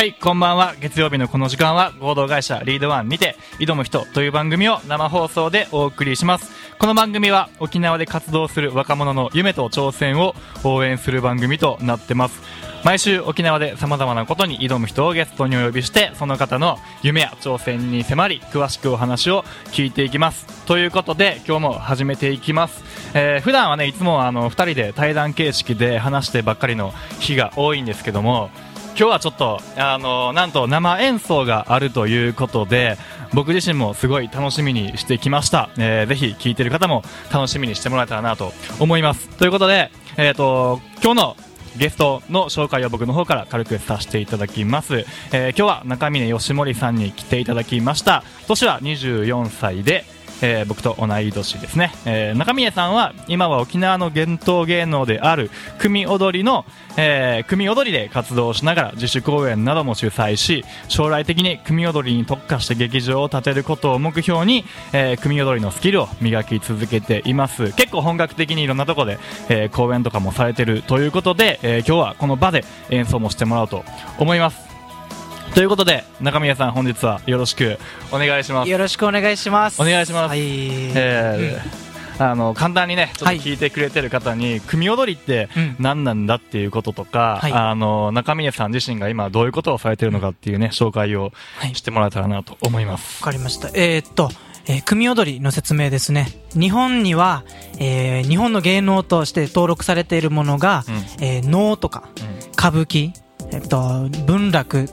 はい、こんばんは。月曜日のこの時間は合同会社リードワンにて挑む人という番組を生放送でお送りします。この番組は沖縄で活動する若者の夢と挑戦を応援する番組となってます。毎週沖縄で様々なことに挑む人をゲストにお呼びして、その方の夢や挑戦に迫り、詳しくお話を聞いていきます。ということで、今日も始めていきます。えー普段はね、いつもあの、二人で対談形式で話してばっかりの日が多いんですけども、今日はちょっと、あの、なんと生演奏があるということで、僕自身もすごい楽しみにしてきました。えーぜひ聞いてる方も楽しみにしてもらえたらなと思います。ということで、えっ、と、今日のゲストの紹介を僕の方から軽くさせていただきます。えー今日は中峰義盛さんに来ていただきました。年は24歳で、えー僕と同い年ですね、えー中峰さんは今は沖縄の伝統芸能である組踊りの、えー組踊りで活動しながら自主公演なども主催し将来的に組踊りに特化して劇場を建てることを目標に、えー組踊りのスキルを磨き続けています。結構本格的にいろんなところで、えー公演とかもされてるということで、えー今日はこの場で演奏もしてもらおうと思います。ということで中宮さん本日はよろしくお願いします。よろしくお願いします。お願いします。はい。えーあの簡単にねちょっと聞いてくれてる方に、組踊りってうん。何なんだっていうこととか、はい。あの中峰さん自身が今どういうことをされてるのかっていうね紹介をはい。してもらえたらなと思います、わかりました。えーっと、えー組踊りの説明ですね。日本には、えー日本の芸能として登録されているものが、うん。えー能とか、歌舞伎、えっと、文楽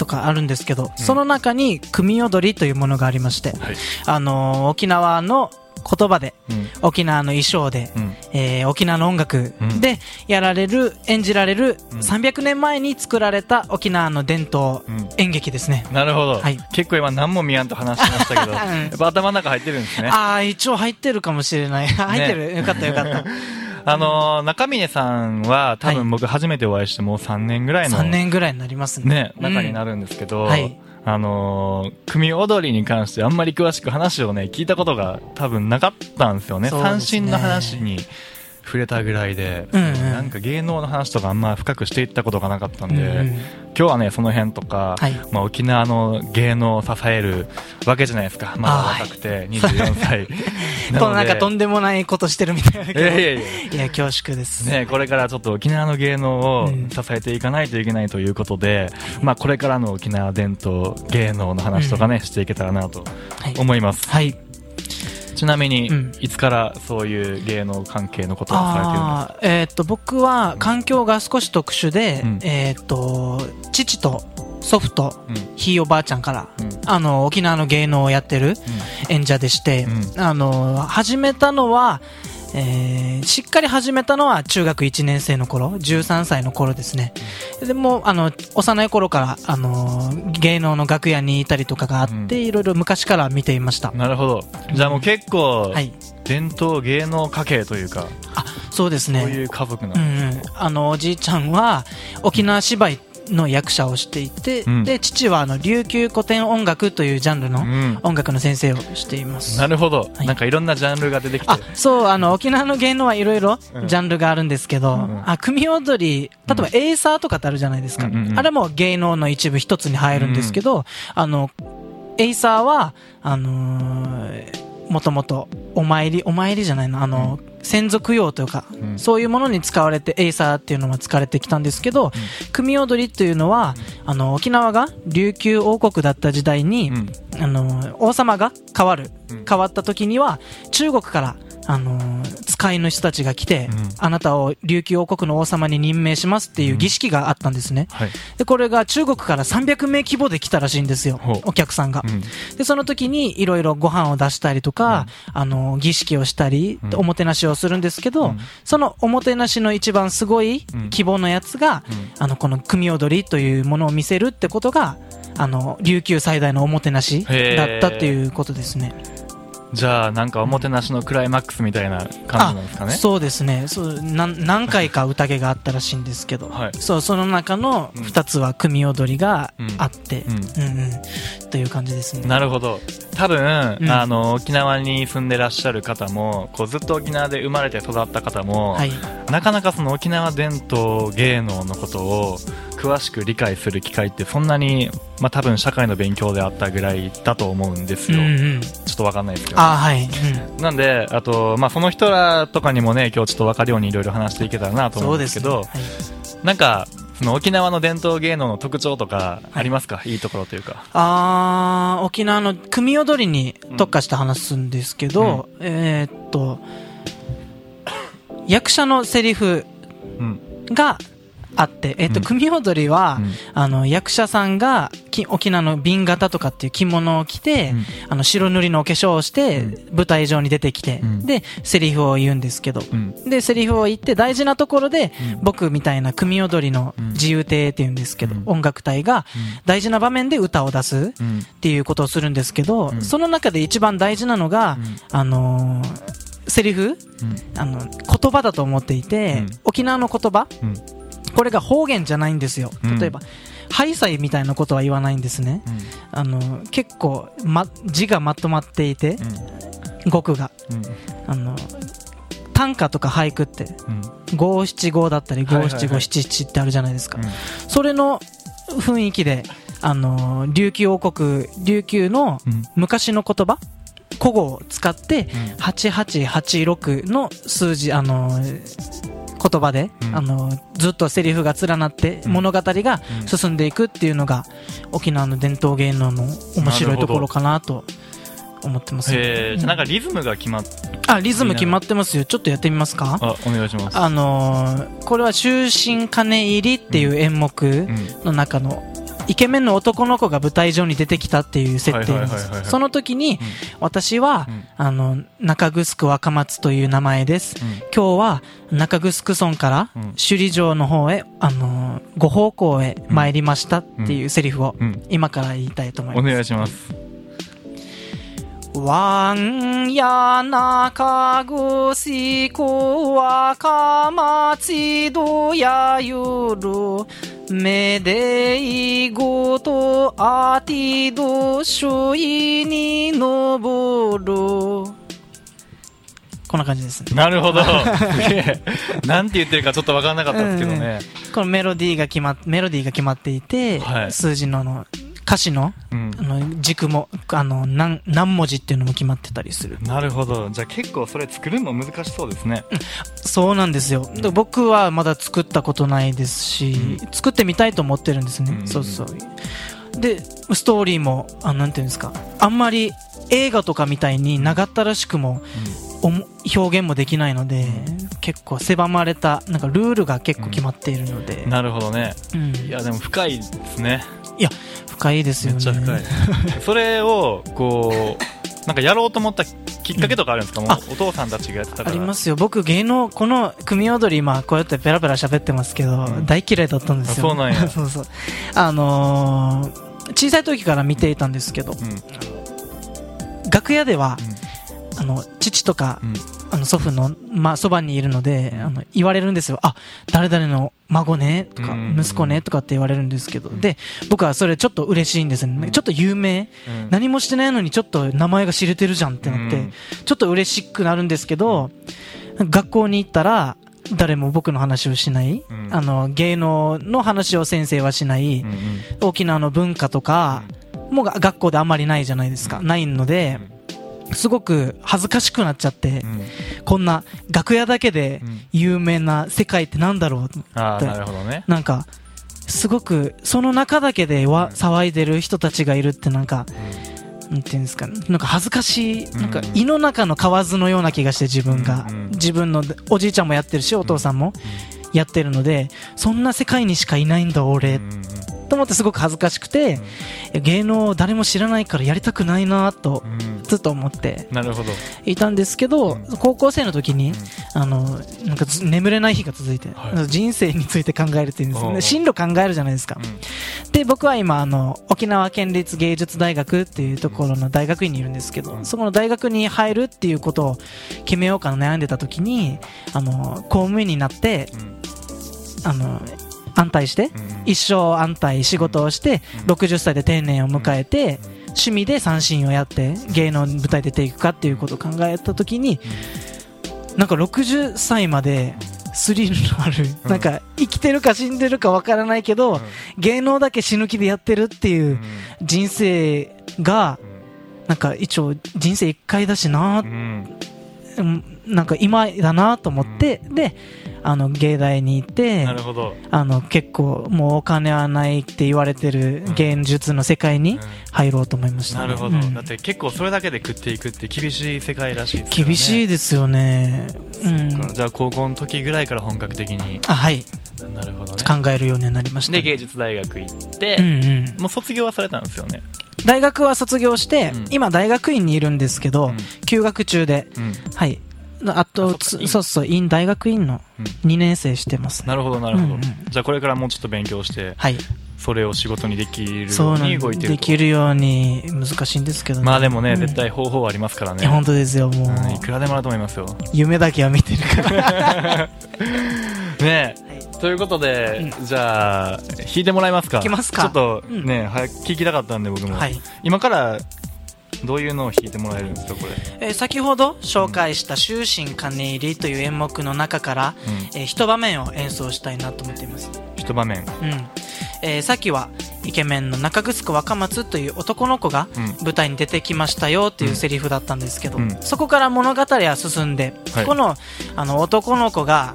とかあるんですけど、その中に組踊りというものがありまして、はい。あのー沖縄の言葉で、うん。沖縄の衣装で、うん。えー沖縄の音楽でやられる、演じられる、うん。300年前に作られた沖縄の伝統うん。演劇ですね。なるほど、はい。結構今何も見やんと話してましたけど やっぱ頭の中入ってるんですね。ああ、一応入ってるかもしれない。入ってる、よかったよかった。あのー中峰さんは多はい分僕初めてお会いしてもう3年ぐらいの3年ぐらいになりますね。ね、中になる。るんですけど、はいあのー組踊りに関してあんまり詳しく話をね、聞いたことが多分なかったんですよね。ね三振の話に触れたぐらいで、うんうんなんか芸能の話とかあんま深くしていったことがなかったんで、うんうん今日はね、その辺とか、はいまあ、沖縄の芸能を支えるわけじゃないですか。まだはい若くて24歳 なのなんかとんでもないことしてるみたいだけど。いやいやいや恐縮です。ね、これからちょっと沖縄の芸能をうん支えていかないといけないということで、まあこれからの沖縄伝統芸能の話とかね、していけたらなとはい。思います。はい。ちなみに、うん。いつからそういう芸能関係のことをされてるんですか？えーっと、僕は環境が少し特殊で、うん。えーっと、父と祖父とうん。ひいおばあちゃんから、うん。あの、沖縄の芸能をやってる演者でして、うあの、始めたのは、えーしっかり始めたのは中学1年生の頃、13歳の頃ですね。でも、あの、幼い頃から、あの、芸能の楽屋にいたりとかがあって、うんいろいろ昔から見ていました。なるほど。じゃあもう結構、はい。伝統芸能家系というか、あ、そうですね。そういう家族なうんうん、あのおじいちゃんは沖縄芝居の役者をしていて、うん。で父はあの琉球古典音楽というジャンルのうん。音楽の先生をしています。なるほど、はい。なんかいろんなジャンルが出てきて。あ、そう、あの、沖縄の芸能はいろいろうん。ジャンルがあるんですけど、うん。あ、組踊り、例えばエイサーとかってあるじゃないですか。うんうんうん。あれも芸能の一部一つに入るんですけど、あの、エイサーは、あのーもともとお参り、お参りじゃないの、あの、先祖供養というか、うん。そういうものに使われて、エイサーっていうのは使われてきたんですけど、組踊りっていうのは、あの、沖縄が琉球王国だった時代に、うん。あの、王様が変わるうん。変わった時には、中国から、あの、使いの人たちが来て、うんあなたを琉球王国の王様に任命しますっていう儀式があったんですね。はい。で、これが中国から300名規模で来たらしいんですよ。お客さんが。うんで、その時にいろいろご飯を出したりとか、あの、儀式をしたり、うんおもてなしをするんですけど、うんそのおもてなしの一番すごいうん希望のやつが、うんあの、この組踊りというものを見せるってことが、あの、琉球最大のおもてなしだったっていうことですね。じゃあなんかおもてなしのクライマックスみたいな感じなんですかね？そうですね。そう、なん何回か宴があったらしいんですけど、はい。そう、その中のうん。二つは組踊りがうんあって、うん。うん、うん、という感じですね。なるほど。多分、うん。あの沖縄に住んでらっしゃる方もこうずっと沖縄で生まれて育った方も、はい。なかなかその沖縄伝統芸能のことを詳しく理解する機会ってそんなに、まあ、多分社会の勉強であったぐらいだと思うんですよ、うんうん。ちょっとわかんないですけど、あはい。うん。なんであと、まあ、その人らとかにもね今日ちょっと分かるようにいろいろ話していけたらなと思そううんですけど、ねはい。なんかその沖縄の伝統芸能の特徴とかありますか、い、いところというか。あー、沖縄の組踊りに特化して話すんですけど、えーっと、役者のセリフうん。があって、えーっと、うん。組踊りは、うん。あの、役者さんがき沖縄の瓶型とかっていう着物を着て、うん。あの、白塗りのお化粧をして、う舞台上に出てきて、うん。で、セリフを言うんですけど、うん。で、セリフを言って大事なところで、うん。僕みたいな組踊りのうん。自由艇って言うんですけど、うん。音楽隊が大事な場面で歌を出すうん。っていうことをするんですけど、うん。その中で一番大事なのが、あのーセリフあの、言葉だと思っていて、うん。沖縄の言葉うんこれが方言じゃないんですよ。うん。例えば、ハイサイみたいなことは言わないんですね。あの、結構、ま、字がまとまっていて、語句が。うん。あの、短歌とか俳句って、うん。五七五だったり、五七五七七ってあるじゃないですか。うん。それの雰囲気で、あの、琉球王国、琉球のうん。昔の言葉古語を使って、うん。8886の数字、あの、言葉で、うん。あの、ずっとセリフが連なってうん。物語がうん。進んでいくっていうのが、沖縄の伝統芸能の面白いところかなと思ってます。へえじゃあなんかリズムが決まっあ、リズム決まってますよ。ちょっとやってみますか？あお願いします。あのーこれは終身金入りっていう演目うん。の中の、イケメンの男の子が舞台上に出てきたっていう設定なんです。その時に、私は、うん。あの、中城若松という名前です。うん。今日は中城村からうん。首里城の方へ、あのーご方向へ参りましたっていうセリフをうん。今から言いたいと思いおます。願いします。わんや中ぐこ若松どやゆるめでいごとあてどしょいにのぼるこんな感じですね。なるほど。なんて言ってるかちょっと分かんなかったですけどね。このメロディーが決まっ、メロディーが決まっていて、はい数字のあの歌詞のうんあ。の軸も、あの何、何文字っていうのも決まってたりする。なるほど。じゃあ結構それ作るの難しそうですね。そうなんですよ。で僕はまだ作ったことないですし、作ってみたいと思ってるんですね。うんそうそう。で、ストーリーも、あなんていうんですか、あんまり映画とかみたいに長ったらしくも、表現もできないので、結構狭まれた、なんかルールが結構決まっているので、なるほどね。うんいや、でも深いですね。深いですめよね。っちゃ深い。それを、こう、なんかやろうと思ったきっかけとかあるんですか、もうあお父さんたちがやってたから。ありますよ。僕、芸能、この組踊り、今、こうやってペラペラ喋ってますけど、うん大嫌いだったんですよ。あそうなんや そうそう。あのー小さい時から見ていたんですけど、うん。楽屋では、あの、父とかう、ん。あの、祖父の、まあ、そばにいるので、あの、言われるんですよ。あ、誰々の孫ね、とか、うん。息子ね、とかって言われるんですけど、で、僕はそれちょっと嬉しいんですね。ちょっと有名、うん。何もしてないのにちょっと名前が知れてるじゃんってなって、うん。ちょっと嬉しくなるんですけど、学校に行ったら、誰も僕の話をしない、うん。あの、芸能の話を先生はしない、沖縄の文化とか、もうが学校であんまりないじゃないですか。ないので、すごく恥ずかしくなっちゃって、うん。こんな楽屋だけでうん。有名な世界ってなんだろうああ、なるほどね。なんか、すごく、その中だけでわ、うん。騒いでる人たちがいるってなんか、なんていうんですか、なんか恥ずかしい、うん。なんか胃の中の蛙のような気がして自分が、うんうん自分のおじいちゃんもやってるし、お父さんもやってるので、そんな世界にしかいないんだ俺、うんうんと思ってすごく恥ずかしくて、芸能誰も知らないからやりたくないなと、ずっと思って。なるほど。いたんですけど、うん。高校生の時に、あの、なんかず眠れない日が続いて、はい。人生について考えるっていうんですおうおう進路考えるじゃないですか。で、僕は今、あの、沖縄県立芸術大学っていうところの大学院にいるんですけど、うん。そこの大学に入るっていうことを決めようか悩んでた時に、あの、公務員になって、うん。あの、安泰して、うん。一生安泰仕事をして、うん。60歳で定年を迎えて、趣味で三振をやって芸能舞台出ていくかっていうことを考えた時になんか60歳までスリルのある、うん。なんか生きてるか死んでるかわからないけど、うん。芸能だけ死ぬ気でやってるっていううん。人生が、なんか一応人生一回だしななんか今だなと思って、で、あの、芸大に行ってな、るほど、あの、結構もうお金はないって言われてるうん芸術の世界にうん入ろうと思いました、ね。なるほど、うんだって結構それだけで食っていくって厳しい世界らしいですからね厳しいですよね。うん。じゃあ高校の時ぐらいから本格的にあ、はい。なるほどね考えるようになりました。で芸術大学行って、うんうん。もう卒業はされたんですよね大学は卒業して、うん今大学院にいるんですけど、うん休学中で、うんはい。あと、あそっか院。つそうそう、院、大学院のうん。2年生してますね。なるほどなるほど、うんうんじゃあこれからもうちょっと勉強してはい。それを仕事にできるように動いてると。できるように難しいんですけどね。まあでもね、うん。絶対方法はありますからね。本当ですよ、もう。うんいくらでもあると思いますよ。夢だけは見てるから。ねはい。ということで、じゃあ弾いてもらえますか？弾きますか？ちょっとうん。ね、早く聞きたかったんで僕も、はい。今からどういうのを弾いてもらえるんですかこれ、えー先ほど紹介した終身金入りという演目の中から、うん、えー一場面を演奏したいなと思っています。一場面。うん。えーさっきは、イケメンの中城若松という男の子がうん。舞台に出てきましたよっていうセリフだったんですけど、うん。そこから物語は進んで、はい。この、あの、男の子が、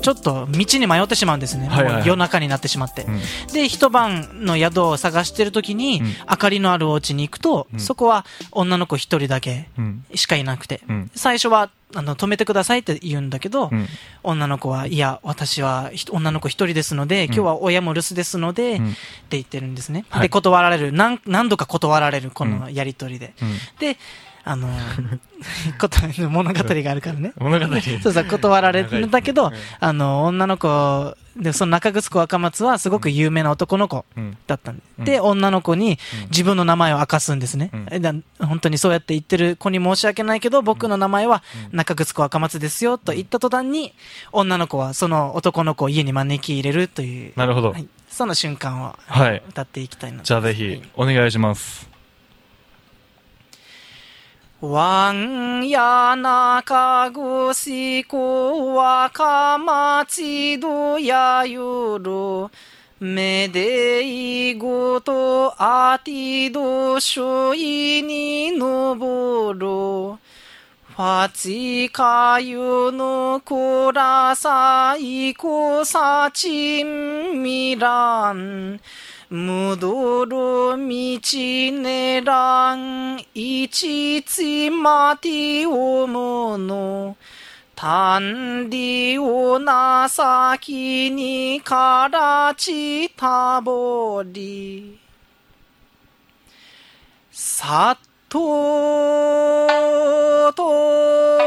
ちょっと道に迷ってしまうんですね。夜中になってしまって。うん。で、一晩の宿を探してる時に、うん。明かりのあるお家に行くと、うん。そこは女の子一人だけうん。しかいなくて、うん。最初は、あの、止めてくださいって言うんだけど、うん。女の子は、いや、私はひ女の子一人ですので、ん。今日は親も留守ですので、うん。って言ってるんですね。はい。で、断られる。何、何度か断られる、このやりとりで。うん。で、あのーこと、物語があるからね。物語。そうそう、断られるんだけどうん、あの、女の子、で、その中城若松はすごく有名な男の子うん。だったんで、うん。で、女の子にうん。自分の名前を明かすんですね。本当にそうやって言ってる子に申し訳ないけど、僕の名前はうん。中城若松ですよ、と言った途端に、女の子はその男の子を家に招き入れるという、なるほど。はい、その瞬間をはい。歌っていきたいなと。じゃあぜひお願いしますわんやなかぐしこわかまちどやゆる。めでいごとあてどしょいにのぼる。ファチかゆのこらさいこさちんみらん。むどるみちねらん、いちちまておもの。たんりおなさきにからちたぼり。さっとと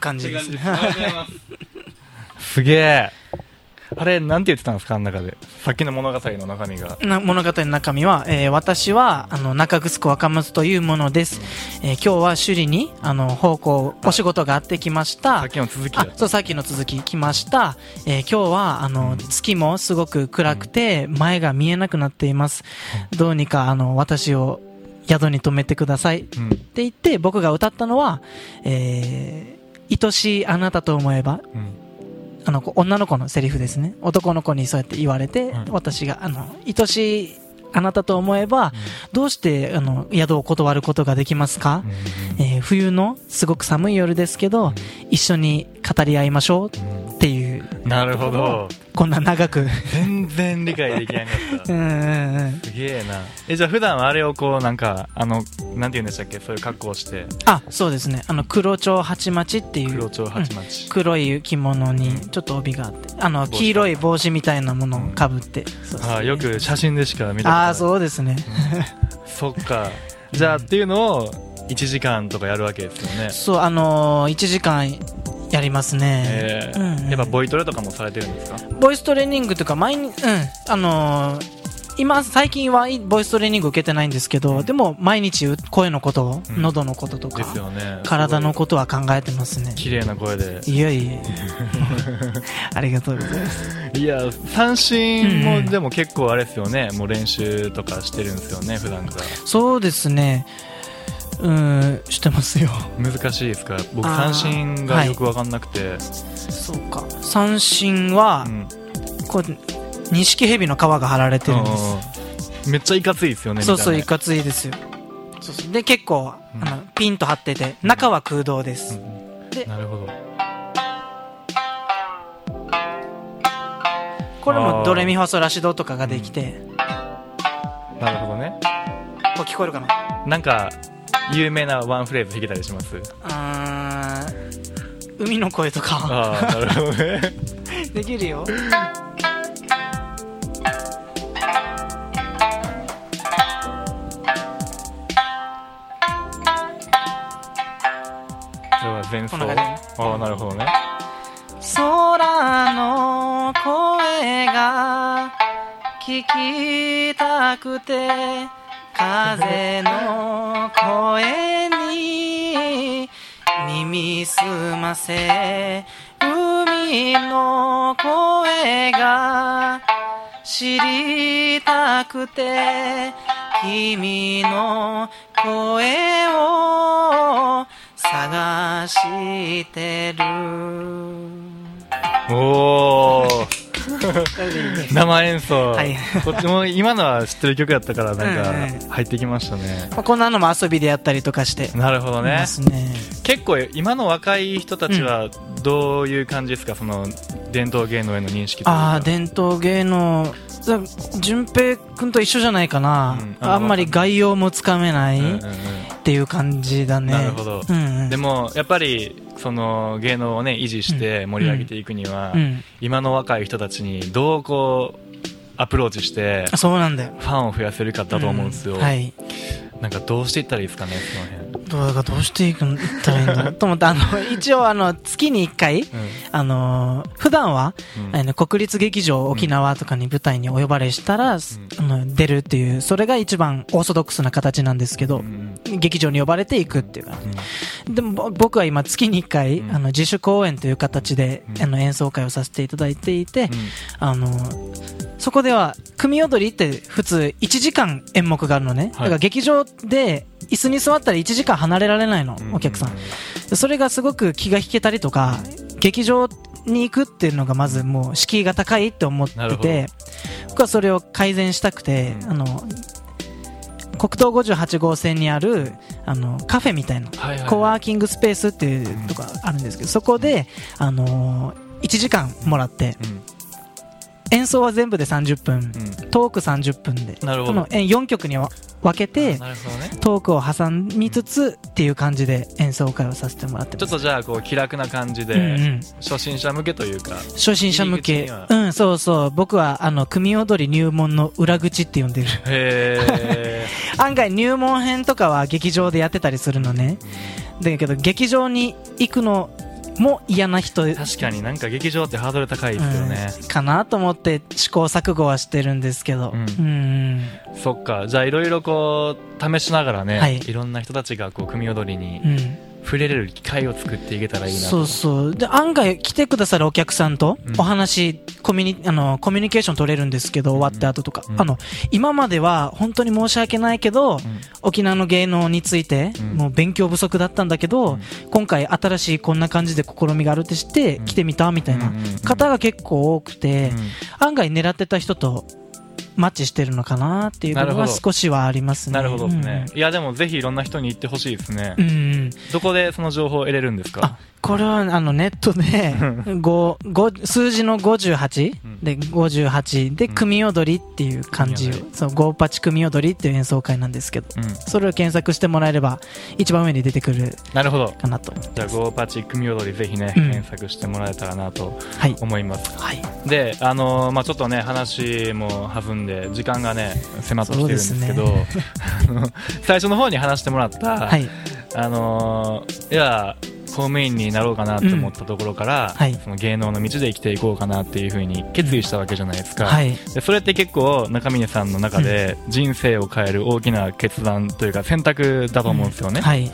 感じですね。すげえあれなんて言ってたんですかあの中でさっきの物語の中身がな物語の中身は、えー私は、あの、中城若松というものです。えー今日は首里に、あの、方向、お仕事があってきましたさっ。きの続きだ、あそう、さっきの続き来ました。えー今日は、あの、月もすごく暗くて、前が見えなくなっています。どうにか、あの、私を宿に泊めてください。ってうん言って、僕が歌ったのは、えー愛しいあなたと思えば、うん。あの、女の子のセリフですね。男の子にそうやって言われて、うん。私が、あの、愛しいあなたと思えば、どうして、あの、宿を断ることができますか、えー冬のすごく寒い夜ですけど、一緒に語り合いましょうなるほど。こんな長く。全然理解できなかった。うんうんうん。すげえな。えじゃあ普段はあれをこうなんかあのなんて言うんでしたっけ？そういう格好をして。あ、そうですね。あの、黒蝶八町っていう。黒蝶八町、黒い着物にちょっと帯があって、あの、帽子。黄色い帽子みたいなものをかぶって。そうですねああよく写真でしか見たことない。ああ、そうですね。そっか。じゃあっていうのを1時間とかやるわけですよね。そう、あのー、1時間やりますね。えー。うんうん。やっぱボイトレとかもされてるんですか？ボイストレーニングとか、毎日、うん、あのー今、最近はいボイストレーニング受けてないんですけど、でも毎日声のこと、うん。喉のこととかで、すよね。体のすことは考えてますね。綺麗な声で。いやいや ありがとうございます。いや三振もうんうん。でも結構あれですよね、もう練習とかしてるんですよね普段から。そうですね。うん、してますよ。難しいですか？僕三振がよく分かんなくて、そうか。三振はう、ん。こう、錦蛇の皮が貼られてるんです。うんめっちゃいかついですよねそうそう、見いかついですよ。そうそう。で、結構、うん。あの、ピンと張ってて、中は空洞です。うん。でなるほど。これもドレミファソラシドとかができて、なるほどね。こう聞こえるかな？なんか有名なワンフレーズ弾けたりします？あー海の声とか。ああなるほどね。できるよ。前奏。ああなるほどね。空の声が聞きたくて風の声に耳すませ海の声が知りたくて君の声を探してる。おお 生演奏、はい。こっちも今のは知ってる曲やったからなんうんうん。か入ってきましたね、まあこんなのも遊びでやったりとかして。なるほどね。ね。結構今の若い人たちはどういう感じですか、その伝統芸能への認識ああ伝統芸能。だ淳平君と一緒じゃないかな、うん。あんまり概要もつかめないうんうんうん。っていう感じだね。なるほど。うんうん、でもやっぱりその芸能をね維持して盛り上げていくには、うん。今の若い人たちにどうこうアプローチしてあそうなんだよ。ファンを増やせるかだと思うんですよ、うはい。なんかどうしていったらいいですかねその辺。どうどうしていくんいったらいいんだと思って あの一応あの月に1回あの普段は、うん。あの国立劇場沖縄とかに舞台にお呼ばれしたら、あの出るっていうそれが一番オーソドックスな形なんですけど、うん劇場に呼ばれていくっていう。かでもぼ僕は今月に1回、うん。あの自主公演という形で、うん。あの演奏会をさせていただいていて、うん。あのそこでは組踊りって普通1時間演目があるのね、だから劇場で椅子に座ったら1時間離れられないの、うん。お客さん。でそれがすごく気が引けたりとか劇場に行くっていうのがまずもう敷居が高いって思ってて僕はそれを改善したくて、うん。あの国道58号線にあるあのカフェみたいなはいはいコワーキングスペースっていうとこあるんですけど、そこで、あのー1時間もらって、うん演奏は全部で30分、うん。トーク30分で、なるほど。このえ4曲に分けて、なるほどね。トークを挟みつつっていう感じで演奏会をさせてもらってます。ちょっとじゃあこう気楽な感じで、うんうん、初心者向けというか初心者向け。うん、そうそう、僕はあの組踊り入門の裏口って呼んでる。へ 案外入門編とかは劇場でやってたりするのね。だけど劇場に行くのも嫌な人。ー確かになんか劇場ってハードル高いですよね、うん。かなと思って試行錯誤はしてるんですけど、うん。うん。そっか。じゃあいろいろこう試しながらね、はい。い、ろんな人たちがこう組踊りにうん触れれる機会を作っていけたらいいなと。そうそう。で、案外来てくださるお客さんとうん。お話、コミュニ、あの、コミュニケーション取れるんですけど、終わった後とか。うん。あの、今までは本当に申し訳ないけど、うん。沖縄の芸能について、うん。もう勉強不足だったんだけど、うん。今回新しいこんな感じで試みがあるって知って、うん来てみたみたいなうん。うん。うん。方が結構多くて、うん。案外狙ってた人とマッチしてるのかなっていうのは少しはありますね。なるほどですね、いやでもぜひいろんな人に言ってほしいですね、うん。うん。どこでその情報を得れるんですか？あ、これはあのネットで、数字の58、うん。で、58で、うん。組踊りっていう漢字をう、ゴーパチ組踊りっていう演奏会なんですけど、うん。それを検索してもらえれば、一番上に出てくるなるほど。かなと。じゃあゴーパチ組踊りぜひね、うん。検索してもらえたらなとはい。思います。はい。であのーまあちょっとね話も弾んで時間がね迫ってきてるんですけどそう あの最初の方に話してもらった、はい。あのーいや公務員になろう。かなって思ったところから、はいその芸能の道で生きていこうかなっていうふうに決意したわけじゃないですか、はい。でそれって結構中峰さんの中で人生を変える大きな決断というか選択だと思うんですよね、はい。で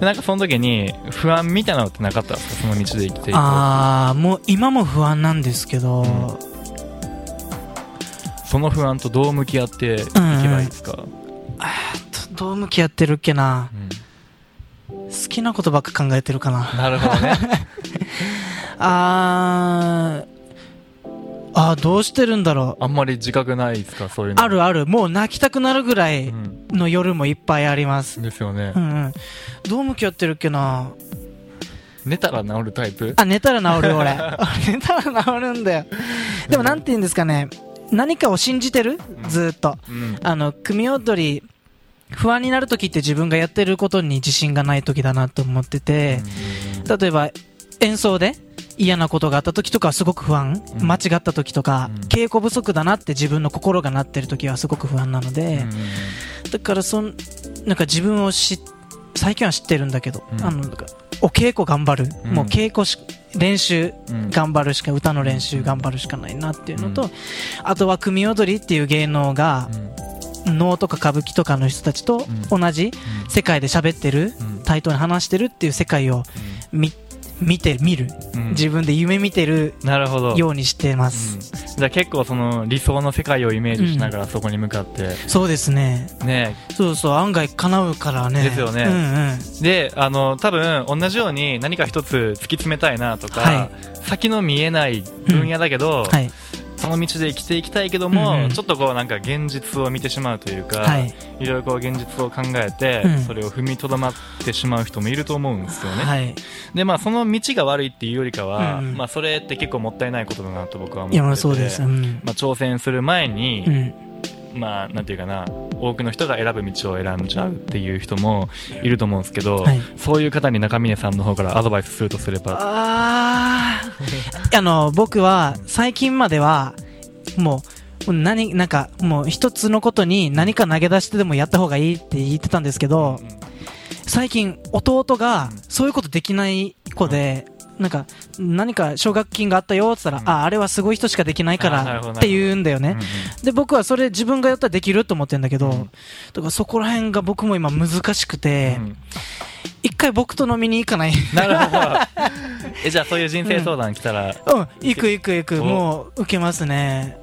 なんかその時に不安みたいなのってなかったんですかその道で生きていこう。あー、もう今も不安なんですけど、んその不安とどう。向き合っていけばいいですか、どどう向き合ってるっけな。うん好きなことばっか考えてるかな。なるほどね あー、あーどうしてるんだろう。あんまり自覚ないですかそういうのあるある。もう泣きたくなるぐらいうんの夜もいっぱいあります。ですよね、うんうん。どう向き合ってるっけな。寝たら治るタイプ？あ、寝たら治る俺。寝たら治るんだよ。でもなんて言うんですかね。何かを信じてる？ずーっと。うんあの、組踊り、不安になる時って自分がやってることに自信がない時だなと思ってて、例えば演奏で嫌なことがあった時とかはすごく不安、うん。間違った時とか、うん。稽古不足だなって自分の心がなってる時はすごく不安なので、だからそんなんか自分を知最近は知ってるんだけど、うん。あのなんかお稽古頑張る、うん。もう稽古し練習うん。頑張るしか歌の練習頑張るしかないなっていうのと、うん。あとは組踊りっていう芸能が能とか歌舞伎とかの人たちとうん。同じ世界で喋ってる、うん。対等に話してるっていう世界を見見て見る、うん。自分で夢見てるなるほど。ようにしてまうん。す、じゃあ結構その理想の世界をイメージしながらそこに向かって、そうですね。ね。そうそう。案外叶うからね。ですよね。うんうん。であの多分同じように何か一つ突き詰めたいなとか、は先の見えない分野だけど、はいその道で生きていきたいけども、うんうん。ちょっとこうなんか現実を見てしまうというか、はい。いろいろこう現実を考えて、うん。それを踏みとどまってしまう人もいると思うんですよね。はい。でまあその道が悪いっていうよりかは、うんうん。まあそれって結構もったいないことだなと僕は思ってていやまあそうです。うん、まあ、挑戦する前に、うんまあなんていうかな多くの人が選ぶ道を選んじゃうっていう人もいると思うんですけど、はい。そういう方に中峰さんの方からアドバイスするとすれば？あー。あの僕は最近まではもう何なんかもう一つのことに何か投げ出してでもやった方がいいって言ってたんですけど、最近弟がうんそういうことできない子で、なんか何か奨学金があったよって言ったら、うん。ああれはすごい人しかできないからって言うんだよね。うんうん。で僕はそれ自分がやったらできると思ってるんだけど、うん。だからそこら辺が僕も今難しくて、うん。一回僕と飲みに行かない。なるほど。えじゃあそういう人生相談来たら、うん行く行く行く。お。もう受けますね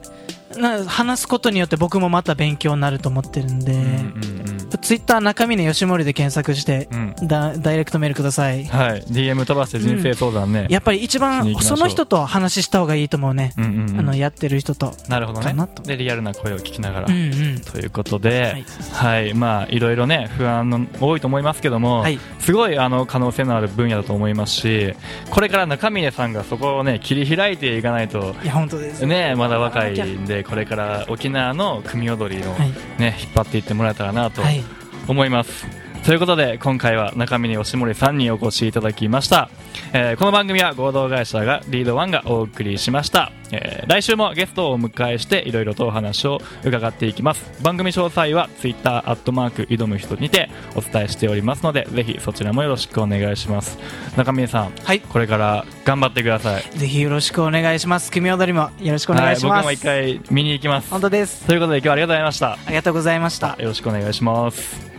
な話すことによって僕もまた勉強になると思ってるんで、うんうんツイッター中峰義盛で検索してうん。うんダダイレクトメールください。はい。DM 飛ばして人生相談ね、やっぱり一番その人と話した方がいいと思うね、うんうんうん。あのやってる人と。なるほどね。かなと。でリアルな声を聞きながら、うんうん。ということで、ははい。い、まあいろいろね不安の多いと思いますけども、はい。すごいあの可能性のある分野だと思いますし、これから中峰さんがそこをね切り開いていかないと。いや本当ですね、まだ若いんでこれから沖縄の組踊りの、はい。ね引っ張っていってもらえたらなとはい。思います、ということで今回は中峰義盛さんにお越しいただきました、えーこの番組は合同会社がリードワンがお送りしました、えー来週もゲストをお迎えしていろいろとお話を伺っていきます。番組詳細は Twitter アットマーク挑む人にてお伝えしておりますのでぜひそちらもよろしくお願いします。中峰さんはい。これから頑張ってください。ぜひよろしくお願いします。組踊りもよろしくお願いします、はい、僕も一回見に行きます。本当です。ということで今日はありがとうございました。ありがとうございました。よろしくお願いします